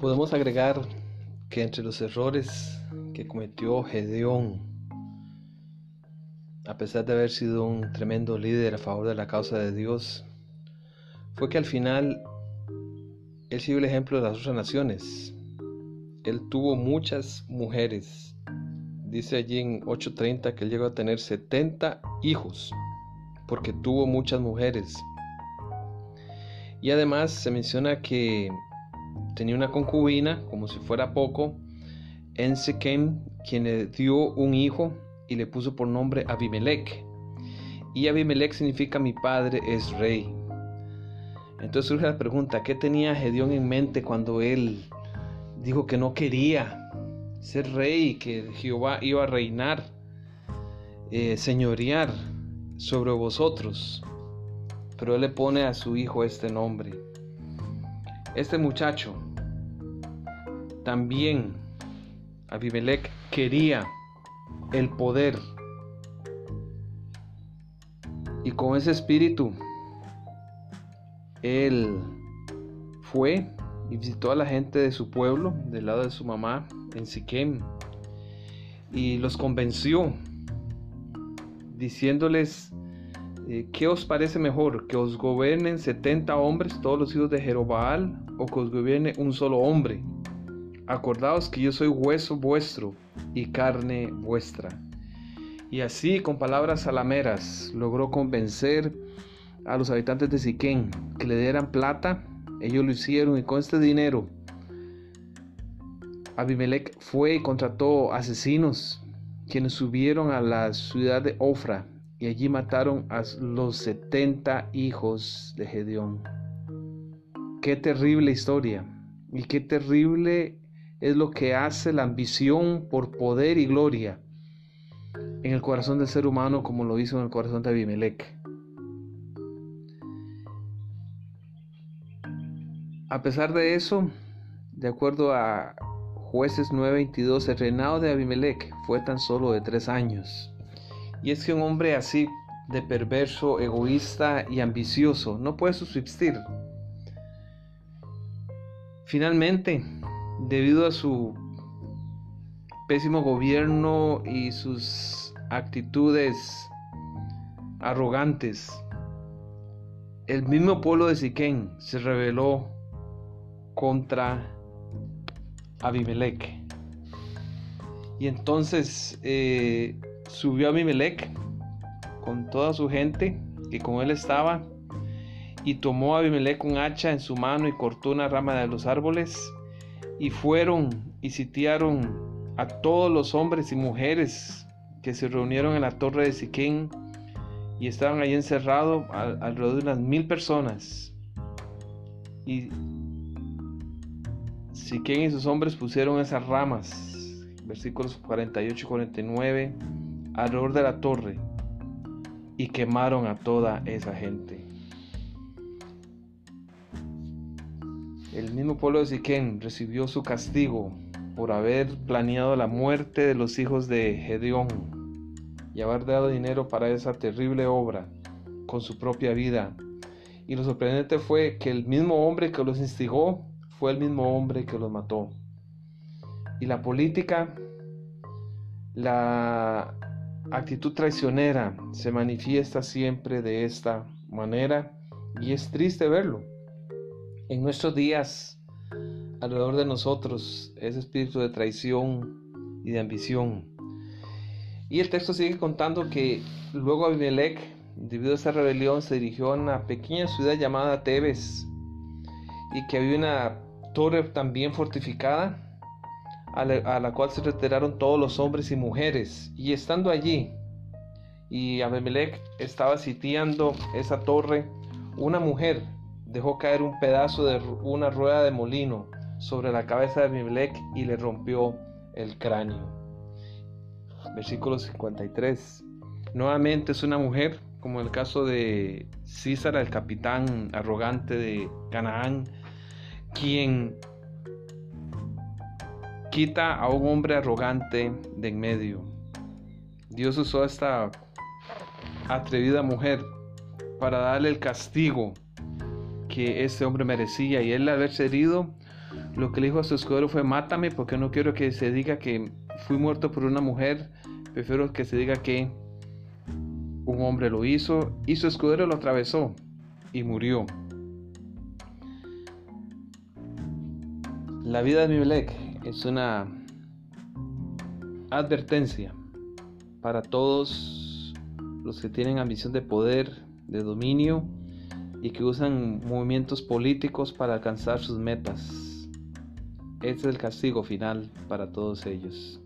Podemos agregar que entre los errores que cometió Gedeón, a pesar de haber sido un tremendo líder a favor de la causa de Dios, fue que al final él siguió el ejemplo de las otras naciones. Él tuvo muchas mujeres. Dice allí en 8.30 que él llegó a tener 70 hijos porque tuvo muchas mujeres. Y además se menciona que tenía una concubina, como si fuera poco, en Sequem, quien le dio un hijo y le puso por nombre Abimelech. Y Abimelech significa mi padre es rey. Entonces surge la pregunta, ¿qué tenía Gedeón en mente cuando él dijo que no quería ser rey, que Jehová iba a reinar, eh, señorear sobre vosotros? Pero él le pone a su hijo este nombre. Este muchacho también, Abimelech, quería el poder. Y con ese espíritu, él fue y visitó a la gente de su pueblo, del lado de su mamá, en Siquem, y los convenció, diciéndoles, eh, ¿qué os parece mejor? ¿Que os gobiernen 70 hombres, todos los hijos de Jerobaal, o que os gobierne un solo hombre? Acordaos que yo soy hueso vuestro y carne vuestra. Y así, con palabras salameras, logró convencer a los habitantes de Siquén que le dieran plata. Ellos lo hicieron y con este dinero Abimelech fue y contrató asesinos quienes subieron a la ciudad de Ofra y allí mataron a los 70 hijos de Gedeón. Qué terrible historia y qué terrible es lo que hace la ambición por poder y gloria en el corazón del ser humano como lo hizo en el corazón de Abimelech. A pesar de eso, de acuerdo a jueces 9:22, el reinado de Abimelech fue tan solo de tres años. Y es que un hombre así de perverso, egoísta y ambicioso no puede subsistir. Finalmente, debido a su pésimo gobierno y sus actitudes arrogantes, el mismo pueblo de Siquén se rebeló contra Abimelech. Y entonces eh, subió Abimelech con toda su gente que con él estaba y tomó a Abimelech un hacha en su mano y cortó una rama de los árboles y fueron y sitiaron a todos los hombres y mujeres que se reunieron en la torre de Siquén y estaban ahí encerrados alrededor de unas mil personas. Y Siquén y sus hombres pusieron esas ramas, versículos 48 y 49, alrededor de la torre y quemaron a toda esa gente. El mismo pueblo de Siquén recibió su castigo por haber planeado la muerte de los hijos de Gedeón y haber dado dinero para esa terrible obra con su propia vida. Y lo sorprendente fue que el mismo hombre que los instigó fue el mismo hombre que los mató. Y la política, la actitud traicionera se manifiesta siempre de esta manera y es triste verlo. En nuestros días, alrededor de nosotros, ese espíritu de traición y de ambición. Y el texto sigue contando que luego Abimelech, debido a esa rebelión, se dirigió a una pequeña ciudad llamada Tebes y que había una torre también fortificada, a la, cual se retiraron todos los hombres y mujeres. Y estando allí, y Abimelech estaba sitiando esa torre, una mujer dejó caer un pedazo de una rueda de molino sobre la cabeza de Abimelech y le rompió el cráneo. Versículo 53. Nuevamente es una mujer, como el caso de Císara, el capitán arrogante de Canaán, quien quita a un hombre arrogante de en medio. Dios usó a esta atrevida mujer para darle el castigo que ese hombre merecía y él haberse herido Lo que le dijo a su escudero fue, mátame porque no quiero que se diga que fui muerto por una mujer, prefiero que se diga que un hombre lo hizo y su escudero lo atravesó y murió. La vida de Mimelec es una advertencia para todos los que tienen ambición de poder, de dominio y que usan movimientos políticos para alcanzar sus metas. Este es el castigo final para todos ellos.